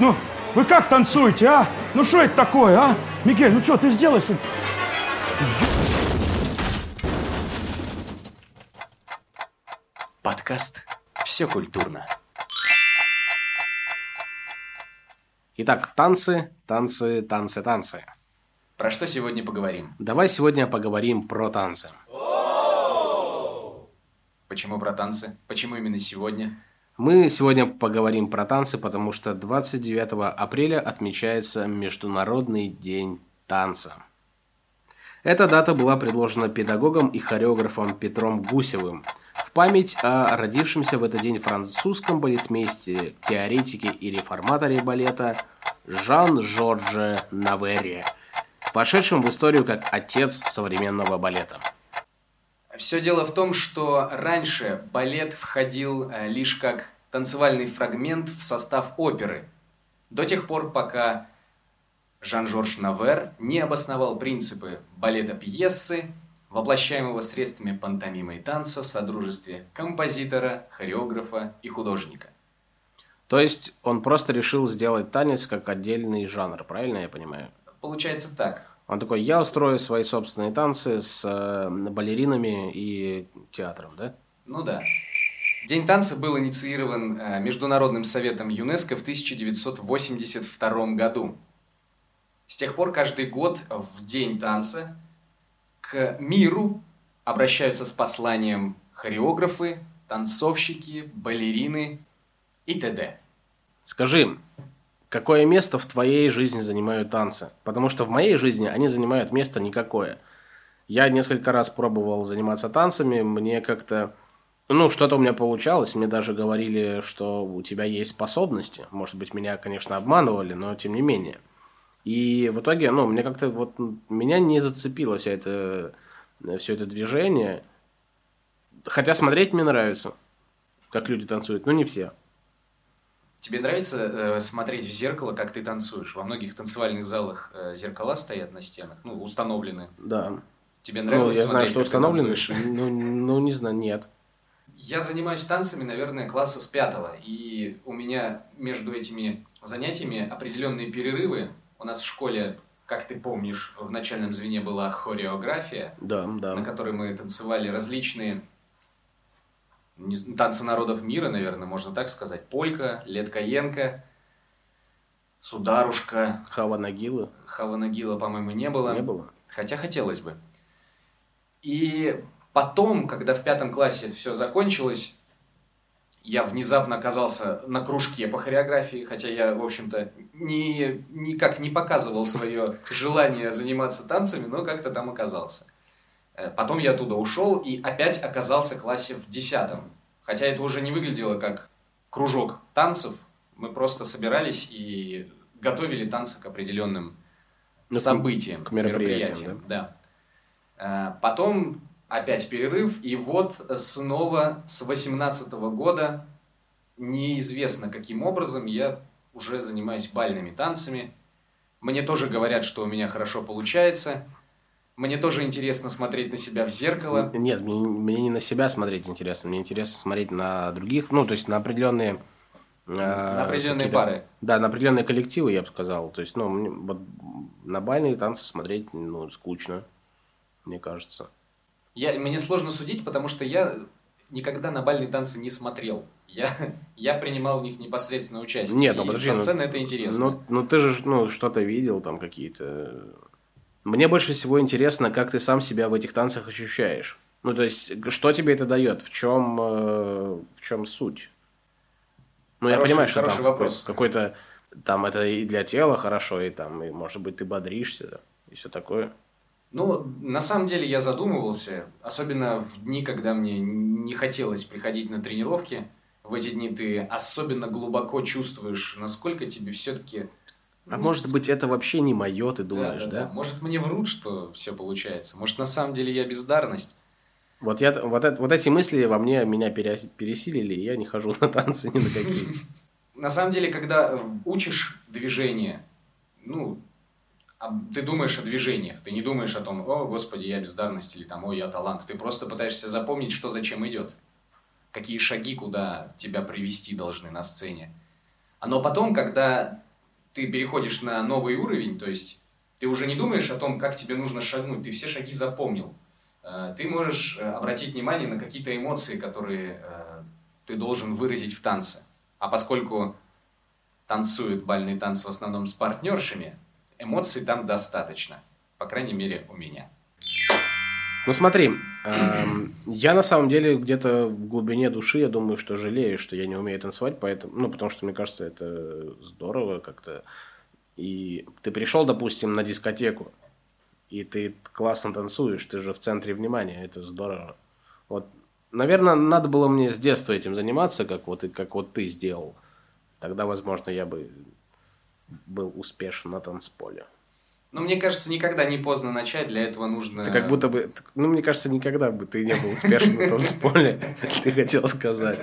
Ну, вы как танцуете, а? Ну что это такое, а? Мигель, ну что, ты сделаешь? Подкаст «Все культурно». Итак, танцы, танцы, танцы, танцы. Про что сегодня поговорим? Давай сегодня поговорим про танцы. Почему про танцы? Почему именно сегодня? Мы сегодня поговорим про танцы, потому что 29 апреля отмечается Международный день танца. Эта дата была предложена педагогом и хореографом Петром Гусевым в память о родившемся в этот день французском балетмейстере, теоретике и реформаторе балета Жан-Жорже Наверре, вошедшем в историю как отец современного балета. Все дело в том, что раньше балет входил э, лишь как танцевальный фрагмент в состав оперы, до тех пор, пока Жан-Жорж Навер не обосновал принципы балета пьесы, воплощаемого средствами пантомимы и танца в содружестве композитора, хореографа и художника. То есть он просто решил сделать танец как отдельный жанр, правильно я понимаю? Получается так. Он такой, я устрою свои собственные танцы с э, балеринами и театром, да? Ну да. День танца был инициирован э, Международным советом ЮНЕСКО в 1982 году. С тех пор каждый год в День танца к миру обращаются с посланием хореографы, танцовщики, балерины и т.д. Скажи, какое место в твоей жизни занимают танцы? Потому что в моей жизни они занимают место никакое. Я несколько раз пробовал заниматься танцами, мне как-то... Ну, что-то у меня получалось, мне даже говорили, что у тебя есть способности. Может быть, меня, конечно, обманывали, но тем не менее. И в итоге, ну, мне как-то вот... Меня не зацепило вся это, все это движение. Хотя смотреть мне нравится, как люди танцуют, но не все. Тебе нравится э, смотреть в зеркало, как ты танцуешь? Во многих танцевальных залах э, зеркала стоят на стенах, ну, установлены. Да. Тебе нравилось ну, я знаю, смотреть, что как ты установлены. Ну, ну, не знаю, нет. Я занимаюсь танцами, наверное, класса с пятого. И у меня между этими занятиями определенные перерывы. У нас в школе, как ты помнишь, в начальном звене была хореография, Да, да. на которой мы танцевали различные танцы народов мира, наверное, можно так сказать. Полька, Леткаенко, Сударушка, Хава Нагилы Хаванагила, по-моему, не было. не было. Хотя хотелось бы. И потом, когда в пятом классе это все закончилось, я внезапно оказался на кружке по хореографии, хотя я, в общем-то, ни, никак не показывал свое желание заниматься танцами, но как-то там оказался. Э, Потом я оттуда ушел и опять оказался в классе в десятом. Хотя это уже не выглядело как кружок танцев. Мы просто собирались и готовили танцы к определенным Ну, событиям, к мероприятиям, Да. Э, Потом опять перерыв, и вот снова с 18 года неизвестно каким образом я уже занимаюсь бальными танцами. Мне тоже говорят, что у меня хорошо получается. Мне тоже интересно смотреть на себя в зеркало. Нет, мне, мне не на себя смотреть интересно, мне интересно смотреть на других, ну, то есть на определенные... э, На определенные пары. Да, на определенные коллективы, я бы сказал. То есть, ну, мне вот на бальные танцы смотреть, ну, скучно, мне кажется. Я, мне сложно судить, потому что я никогда на бальные танцы не смотрел. Я, я принимал в них непосредственно участие. Нет, ну подожди, со ну- сцены это интересно. Ну, ну, ты же, ну, что-то видел там какие-то... Мне больше всего интересно, как ты сам себя в этих танцах ощущаешь. Ну, то есть, что тебе это дает? В чем, э, в чем суть? Ну, я Хороший- понимаю, что там вопрос. какой-то... Там это и для тела хорошо, и там, и, может быть, ты бодришься, и все такое. Ну, на самом деле я задумывался, особенно в дни, когда мне не хотелось приходить на тренировки. В эти дни ты особенно глубоко чувствуешь, насколько тебе все-таки... А может быть, это вообще не мое, ты думаешь, да? Может, мне врут, что все получается. Может, на самом деле я бездарность. Вот, я, вот, это, вот эти мысли во мне меня пере- пересилили, и я не хожу на танцы ни на какие. На самом деле, когда э, учишь движение, ну, ты думаешь о движениях, ты не думаешь о том, о, господи, я бездарность или там, о, я талант. Ты просто пытаешься запомнить, что зачем идет. Какие шаги, куда тебя привести должны на сцене. А Но потом, когда ты переходишь на новый уровень, то есть ты уже не думаешь о том, как тебе нужно шагнуть, ты все шаги запомнил. Э, ты можешь э, обратить внимание на какие-то эмоции, которые э, ты должен выразить в танце. А поскольку танцуют бальные танцы в основном с партнершами, эмоций там достаточно. По крайней мере, у меня. Ну смотри, эм, я на самом деле где-то в глубине души, я думаю, что жалею, что я не умею танцевать, поэтому, ну, потому что мне кажется, это здорово как-то. И ты пришел, допустим, на дискотеку, и ты классно танцуешь, ты же в центре внимания, это здорово. Вот, наверное, надо было мне с детства этим заниматься, как вот, как вот ты сделал. Тогда, возможно, я бы был успешен на танцполе. Ну, мне кажется, никогда не поздно начать, для этого нужно... Ты как будто бы... Ну, мне кажется, никогда бы ты не был успешен на танцполе, ты хотел сказать.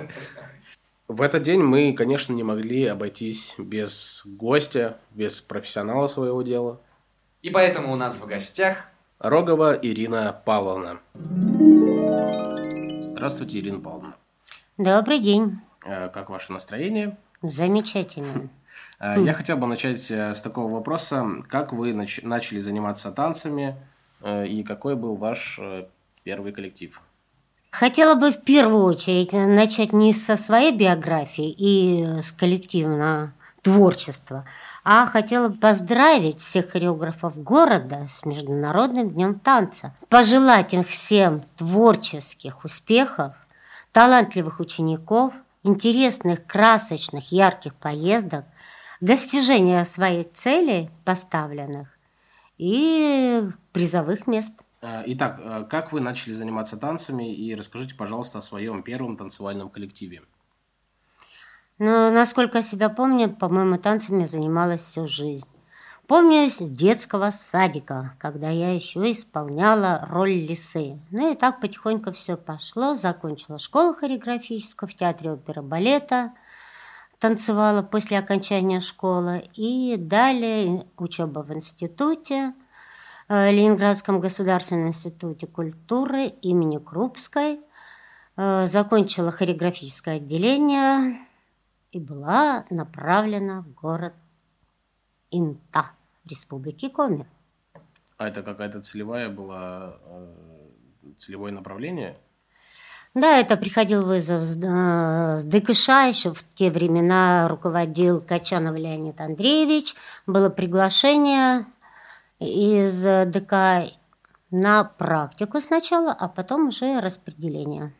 В этот день мы, конечно, не могли обойтись без гостя, без профессионала своего дела. И поэтому у нас в гостях... Рогова Ирина Павловна. Здравствуйте, Ирина Павловна. Добрый день. Э, как ваше настроение? Замечательно. Э, я хотел бы начать э, с такого вопроса. Как вы нач- начали заниматься танцами и какой был ваш первый коллектив? Хотела бы в первую очередь начать не со своей биографии и с коллективного творчества, а хотела бы поздравить всех хореографов города с Международным днем танца. Пожелать им всем творческих успехов, талантливых учеников, интересных, красочных, ярких поездок, достижения своей цели поставленных и призовых мест. Э, итак, э, как вы начали заниматься танцами и расскажите, пожалуйста, о своем первом танцевальном коллективе. Ну, насколько я себя помню, по-моему, танцами занималась всю жизнь. Помню с детского садика, когда я еще исполняла роль лисы. Ну и так потихоньку все пошло. Закончила школу хореографическую в театре оперы балета. Танцевала после окончания школы. И далее учеба в институте – Э, Ленинградском государственном институте культуры имени Крупской, э, закончила хореографическое отделение и была направлена в город Инта Республики Коми. А это какая-то целевая была, э, целевое направление? Да, это приходил вызов с ДКШ, еще в те времена руководил Качанов Леонид Андреевич. Было приглашение из ДК на практику сначала, а потом уже распределение.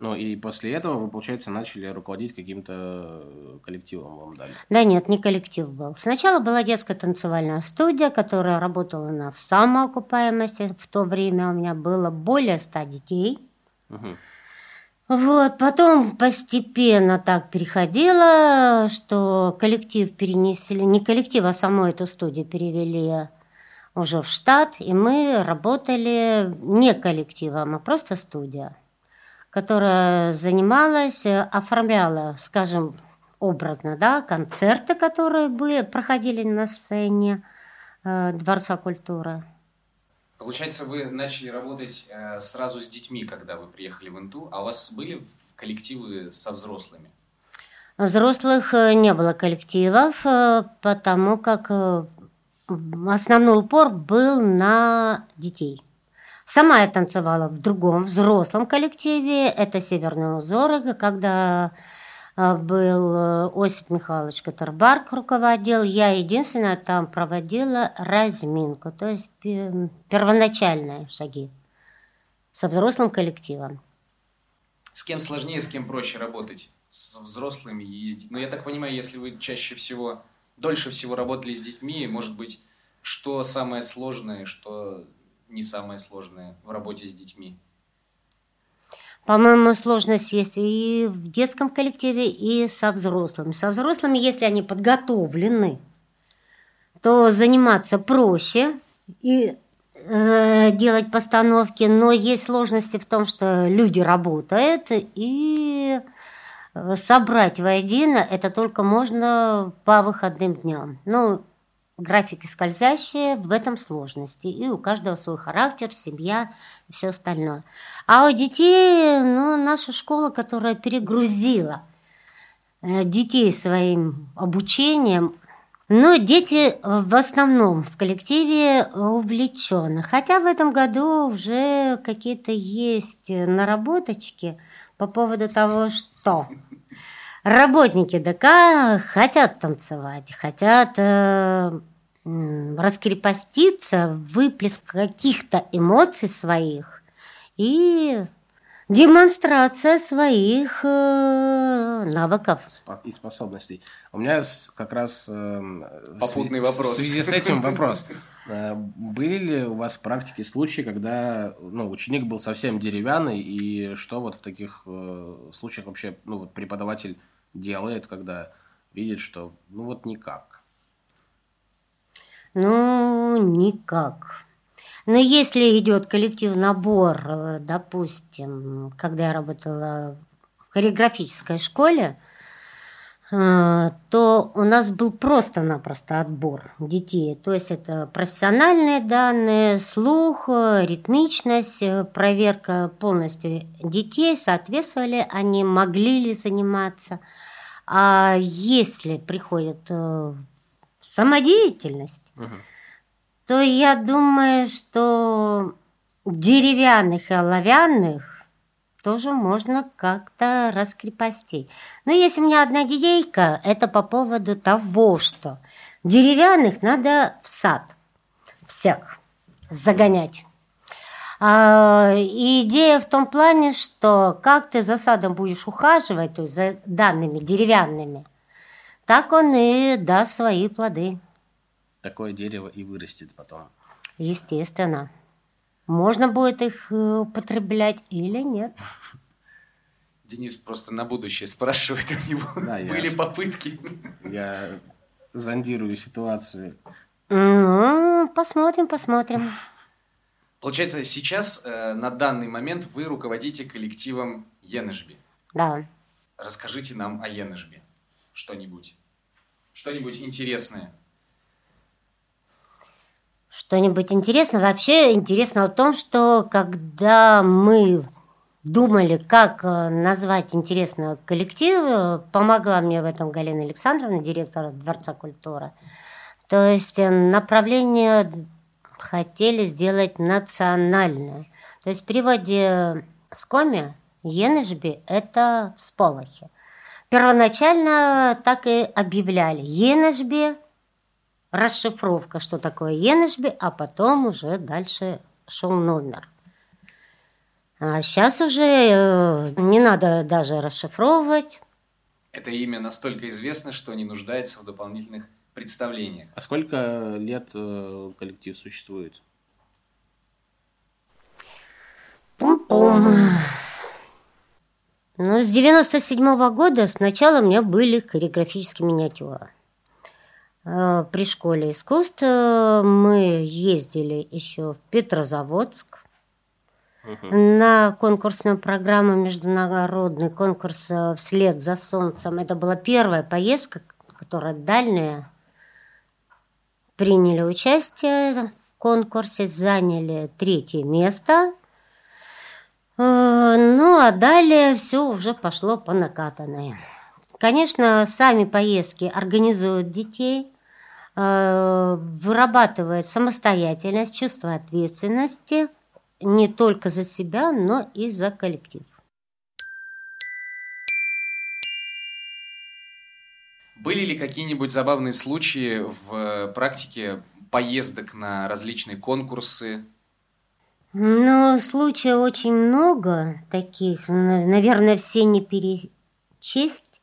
Ну и после этого вы, получается, начали руководить каким-то коллективом вам дали? Да нет, не коллектив был. Сначала была детская танцевальная студия, которая работала на самоокупаемости. В то время у меня было более ста детей. Угу. Вот, потом постепенно так переходило, что коллектив перенесли, не коллектив, а саму эту студию перевели уже в штат, и мы работали не коллективом, а просто студия, которая занималась, оформляла, скажем, образно, да, концерты, которые были, проходили на сцене э, Дворца культуры. Получается, вы начали работать э, сразу с детьми, когда вы приехали в Инту, а у вас были коллективы со взрослыми? Взрослых э, не было коллективов, э, потому как основной упор был на детей. Сама я танцевала в другом взрослом коллективе, это «Северные узоры», когда а, был э, Осип Михайлович Катербарк руководил. Я единственная там проводила разминку, то есть первоначальные шаги со взрослым коллективом. С кем сложнее, с кем проще работать? С взрослыми и с детьми? Ну, я так понимаю, если вы чаще всего, дольше всего работали с детьми, может быть, что самое сложное, что не самое сложное в работе с детьми? По-моему, сложность есть и в детском коллективе, и со взрослыми. Со взрослыми, если они подготовлены, то заниматься проще и э, делать постановки, но есть сложности в том, что люди работают, и э, собрать воедино это только можно по выходным дням. Ну, графики скользящие, в этом сложности. И у каждого свой характер, семья все остальное. А у детей, ну, наша школа, которая перегрузила э, детей своим обучением, Но дети в основном в коллективе увлечены. Хотя в этом году уже какие-то есть наработочки по поводу того, что работники ДК хотят танцевать, хотят э, раскрепоститься, выплеск каких-то эмоций своих и демонстрация своих э, навыков и способностей. У меня как раз э, попутный в, вопрос. В связи с этим вопрос. Э, были ли у вас в практике случаи, когда ну, ученик был совсем деревянный, и что вот в таких э, случаях вообще ну, вот преподаватель делает, когда видит, что ну вот никак? Ну, никак. Но если идет коллектив набор, э, допустим, когда я работала в хореографической школе, э, то у нас был просто-напросто отбор детей. То есть это профессиональные данные, слух, ритмичность, проверка полностью детей, соответствовали они, могли ли заниматься. А если приходит э, самодеятельность, угу то я думаю, что деревянных и оловянных тоже можно как-то раскрепостить. Но есть у меня одна идейка, это по поводу того, что деревянных надо в сад всех загонять. А, идея в том плане, что как ты за садом будешь ухаживать, то есть за данными деревянными, так он и даст свои плоды такое дерево и вырастет потом. Естественно. Можно будет их э, употреблять или нет. Денис просто на будущее спрашивает у него, да, были я, попытки. Я зондирую ситуацию. Ну, посмотрим, посмотрим. Получается, сейчас э, на данный момент вы руководите коллективом Енежби. Да. Расскажите нам о Енежби что-нибудь. Что-нибудь интересное. Что-нибудь интересное? Вообще интересно в том, что когда мы думали, как э, назвать интересный коллектив, помогла мне в этом Галина Александровна, директор Дворца культуры. То есть э, направление хотели сделать национальное. То есть в переводе с коми Енежби – это всполохи. Первоначально так и объявляли. Енежби расшифровка, что такое Енешби, а потом уже дальше шел номер. А сейчас уже э, не надо даже расшифровывать. Это имя настолько известно, что не нуждается в дополнительных представлениях. А сколько лет э, коллектив существует? Пум-пум. Ну, с 97 -го года сначала у меня были хореографические миниатюры. Э, при школе искусств э, мы ездили еще в Петрозаводск угу. на конкурсную программу международный конкурс э, «Вслед за солнцем». Это была первая поездка, которая дальняя. Приняли участие в конкурсе, заняли третье место. Ну, а далее все уже пошло по накатанной. Конечно, сами поездки организуют детей, э, вырабатывает самостоятельность, чувство ответственности не только за себя, но и за коллектив. Были ли какие-нибудь забавные случаи в практике поездок на различные конкурсы? Ну, случаев очень много таких. Наверное, все не перечесть.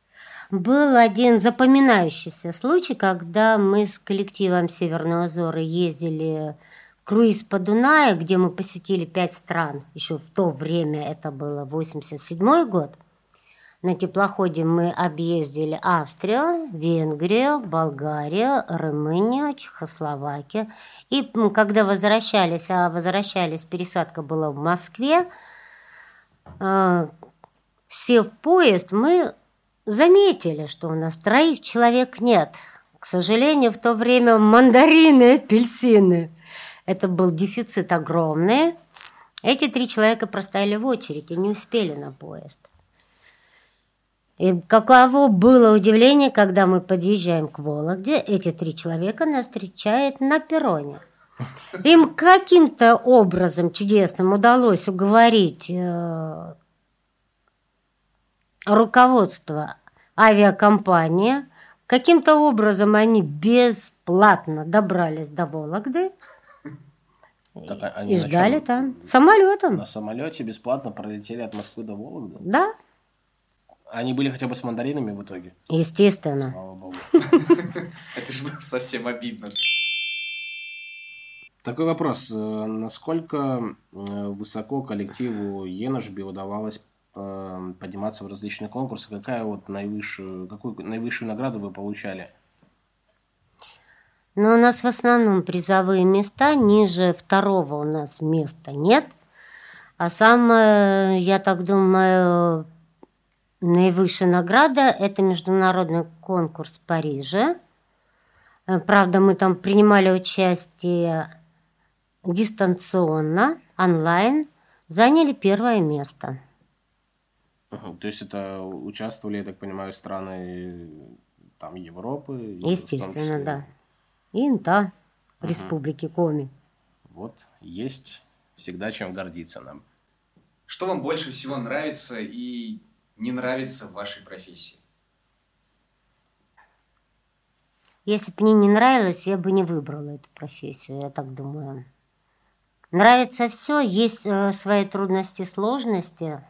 Был один запоминающийся случай, когда мы с коллективом Северного Зора ездили в круиз по Дунаю, где мы посетили пять стран. Еще в то время это было 87 год. На теплоходе мы объездили Австрию, Венгрию, Болгарию, Румынию, Чехословакию. И когда возвращались, а возвращались, пересадка была в Москве, э, сев в поезд, мы заметили, что у нас троих человек нет. К сожалению, в то время мандарины, апельсины. Это был дефицит огромный. Эти три человека простояли в очередь и не успели на поезд. И каково было удивление, когда мы подъезжаем к Вологде, эти три человека нас встречают на перроне. Им каким-то образом чудесным удалось уговорить э, руководство авиакомпании. Каким-то образом они бесплатно добрались до Вологды Так а и ждали там самолетом. На самолете бесплатно пролетели от Москвы до Вологды. Да, Они были хотя бы с мандаринами в итоге. естественно. Слава богу. Это же было совсем обидно. Такой вопрос. Э, Насколько э, высоко коллективу Еношби удавалось э, подниматься в различные конкурсы? Какая вот наивысшую, какую наивысшую награду вы получали? Но у нас в основном призовые места, ниже второго у нас места нет. А самая, я так думаю, наивысшая награда – это международный конкурс в Париже. Э, Правда, мы там принимали участие дистанционно, онлайн, заняли первое место. То есть это участвовали, я так понимаю, страны там Европы? Естественно, да. И ИНТА Республики Коми. Вот, есть всегда чем гордиться нам. Что вам больше всего нравится и не нравится в вашей профессии? Если бы мне не нравилось, я бы не выбрала эту профессию, я так думаю. Нравится все, есть э, свои трудности, сложности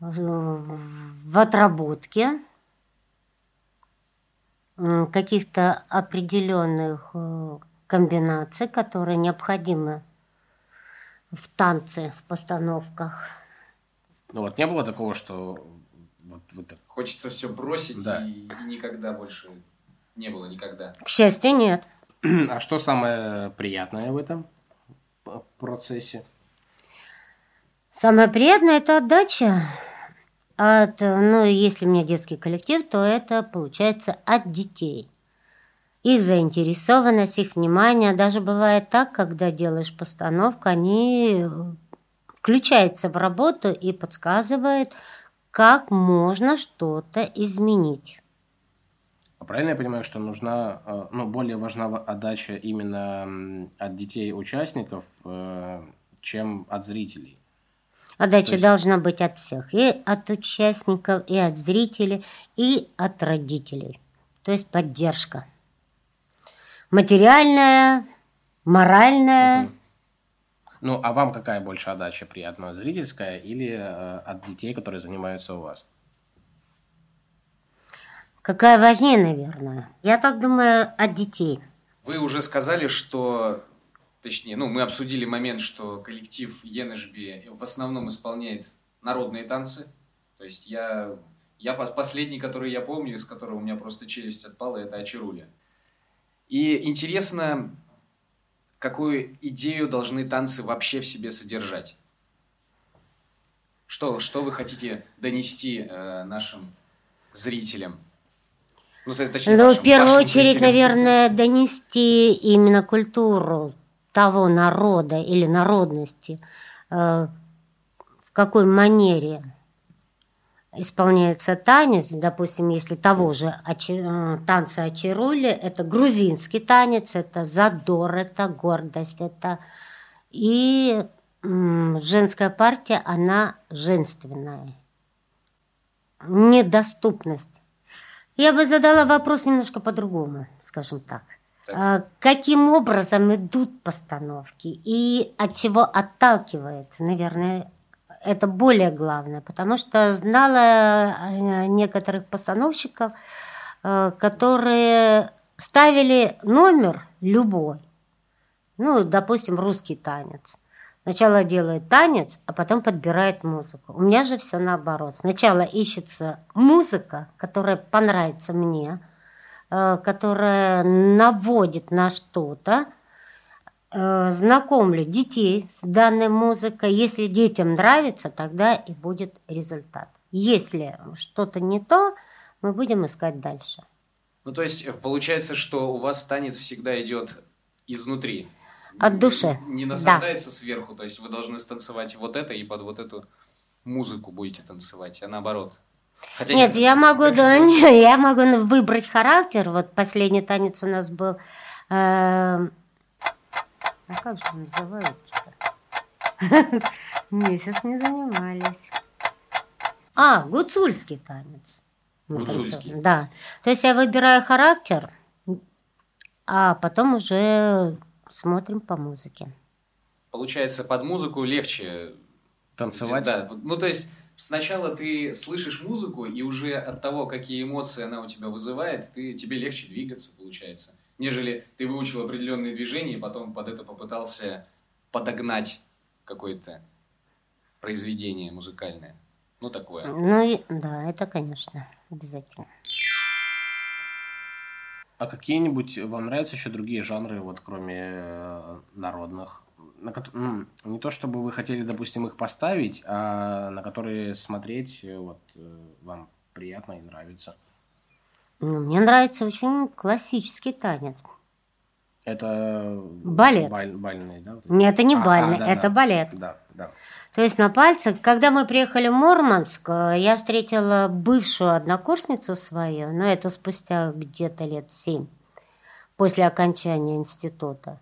в, отработке каких-то определенных э, комбинаций, которые необходимы в танце, в постановках. Ну вот не было такого, что вот вы так Хочется все бросить Да. и, и никогда больше не было никогда. К счастью, нет. А что самое приятное в этом процессе? Самое приятное – это отдача. От, ну, если у меня детский коллектив, то это получается от детей. Их заинтересованность, их внимание. Даже бывает так, когда делаешь постановку, они включаются в работу и подсказывают, как можно что-то изменить. А Правильно я понимаю, что нужна, э, ну, более важна отдача именно от детей участников, э, чем от зрителей? Отдача есть- должна быть от всех. И от участников, и от зрителей, и от родителей. То есть поддержка. Материальная, моральная. Ну, а вам какая больше отдача приятная, зрительская или э, от детей, которые занимаются у вас? Какая важнее, наверное. Я так думаю, от детей. Вы уже сказали, что, точнее, ну, мы обсудили момент, что коллектив Енешби в основном исполняет народные танцы. То есть я, я пос- последний, который я помню, из которого у меня просто челюсть отпала, это Ачаруля. И интересно, какую идею должны танцы вообще в себе содержать? Что, что вы хотите донести э, нашим зрителям? Ну, то есть, точнее, Ну, в вашим- первую вашим очередь, зрителям. наверное, донести именно культуру того народа или народности, э, в какой манере исполняется танец. Допустим, если того же э, танца Ачирули, это грузинский танец, это задор, это гордость, это... И женская партия, она женственная. Недоступность. Я бы задала вопрос немножко по-другому, скажем так. Так. А, Каким образом идут постановки и от чего отталкивается, наверное, это более главное, потому что знала э, некоторых постановщиков, э, которые ставили номер любой, ну, допустим, русский танец. Сначала делает танец, а потом подбирает музыку. У меня же все наоборот. Сначала ищется музыка, которая понравится мне, э, которая наводит на что-то, знакомлю детей с данной музыкой. Если детям нравится, тогда и будет результат. Если что-то не то, мы будем искать дальше. Ну, то есть, э, получается, что у вас танец всегда идет изнутри. От души, Не да. насаждается сверху, то есть вы должны станцевать вот это и под вот эту музыку будете танцевать, а наоборот. Хотя Нет, я могу, да, не, я могу выбрать характер. Вот последний танец у нас был. э, а как же называется-то? Месяц не занимались. А, гуцульский танец. Гуцульский. Да. То есть я выбираю характер, а потом уже смотрим по музыке. Получается, под музыку легче Танцевать? Да, ну то есть сначала ты слышишь музыку, и уже от того, какие эмоции она у тебя вызывает, ты, тебе легче двигаться, получается. Нежели ты выучил определенные движения, и потом под это попытался подогнать какое-то произведение музыкальное. Ну, такое. Ну, и, да, это, конечно, обязательно. А какие-нибудь вам нравятся еще другие жанры, вот кроме э, народных? На м, не то чтобы вы хотели, допустим, их поставить, а на которые смотреть вот э, вам приятно и нравится. Ну, мне нравится очень классический танец. Это Балет. баль- бальный, да? Нет, это не А, а, бальный, да, это да. балет. Да, да. То есть на пальцах, когда мы приехали в Мурманск, э, я встретила бывшую однокурсницу свою, но это спустя где-то лет семь, после окончания института.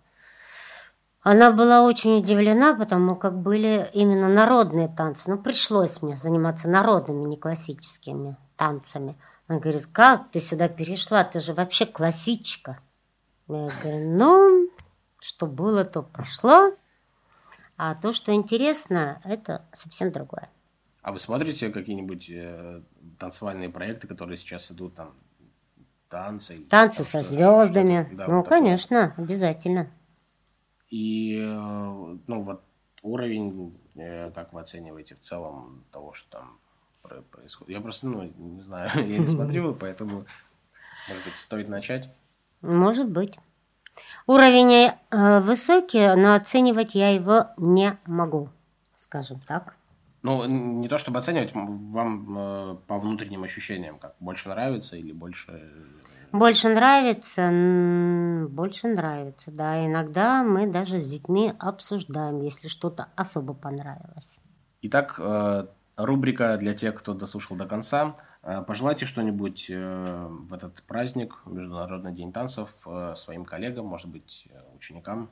Она была очень удивлена, потому как были именно народные танцы. Ну, пришлось мне заниматься народными, не классическими танцами. Она говорит, как ты сюда перешла? Ты же вообще классичка. Я говорю, ну, что было, то прошло. А то, что интересно, это совсем другое. А вы смотрите какие-нибудь э, танцевальные проекты, которые сейчас идут там танцы? Танцы со звездами. да, ну, вот такое. конечно, обязательно. И э, ну вот уровень, э, как вы оцениваете в целом того, что там происходит? Я просто, ну, не знаю, я не смотрю, поэтому, может быть, стоит начать. Может быть. Уровень э, высокий, но оценивать я его не могу, скажем так. Ну, не то чтобы оценивать, вам э, по внутренним ощущениям, как больше нравится или больше... э, Больше нравится, больше нравится, да. Иногда мы даже с детьми обсуждаем, если что-то особо понравилось. Итак, э, рубрика для тех, кто дослушал до конца. Э, Пожелайте что-нибудь э, в этот праздник, Международный день танцев, э, своим коллегам, может быть, ученикам.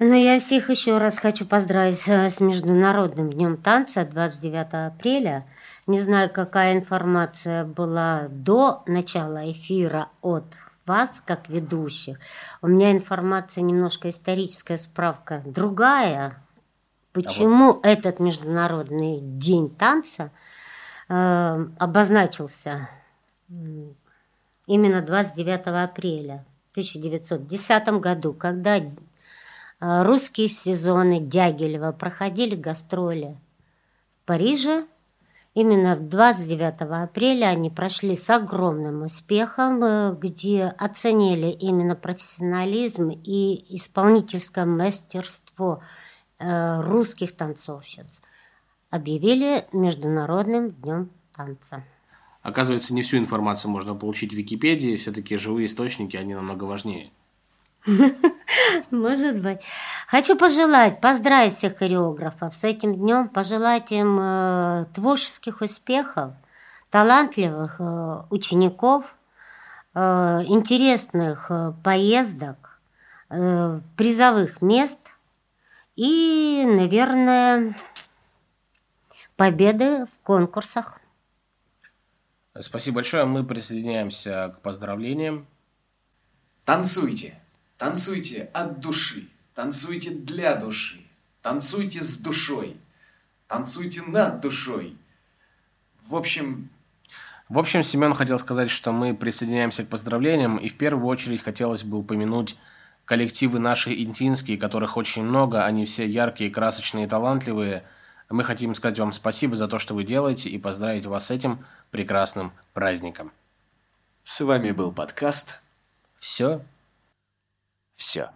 Ну, я всех еще раз хочу поздравить с Международным днем танца 29 апреля. Не знаю, какая информация была до начала эфира от вас, как ведущих. У меня информация немножко историческая справка другая. Почему этот Международный день танца э, обозначился именно 29 апреля в 1910 году, когда э, русские сезоны Дягилева проходили гастроли в Париже. Именно в 29 апреля они прошли с огромным успехом, э, где оценили именно профессионализм и исполнительское мастерство русских танцовщиц. Объявили Международным днем танца. Оказывается, не всю информацию можно получить в Википедии, все-таки живые источники, они намного важнее. Может быть. Хочу пожелать, поздравить всех хореографов с этим днем, пожелать им э, творческих успехов, талантливых э, учеников, э, интересных э, поездок, э, призовых мест и, наверное, победы в конкурсах. Спасибо большое, мы присоединяемся к поздравлениям. Танцуйте, танцуйте от души, танцуйте для души, танцуйте с душой, танцуйте над душой. В общем, В общем, Семен хотел сказать, что мы присоединяемся к поздравлениям, и в первую очередь хотелось бы упомянуть коллективы наши интинские, которых очень много, они все яркие, красочные, талантливые. Мы хотим сказать вам спасибо за то, что вы делаете, и поздравить вас с этим прекрасным праздником. с вами был подкаст Все. «Все».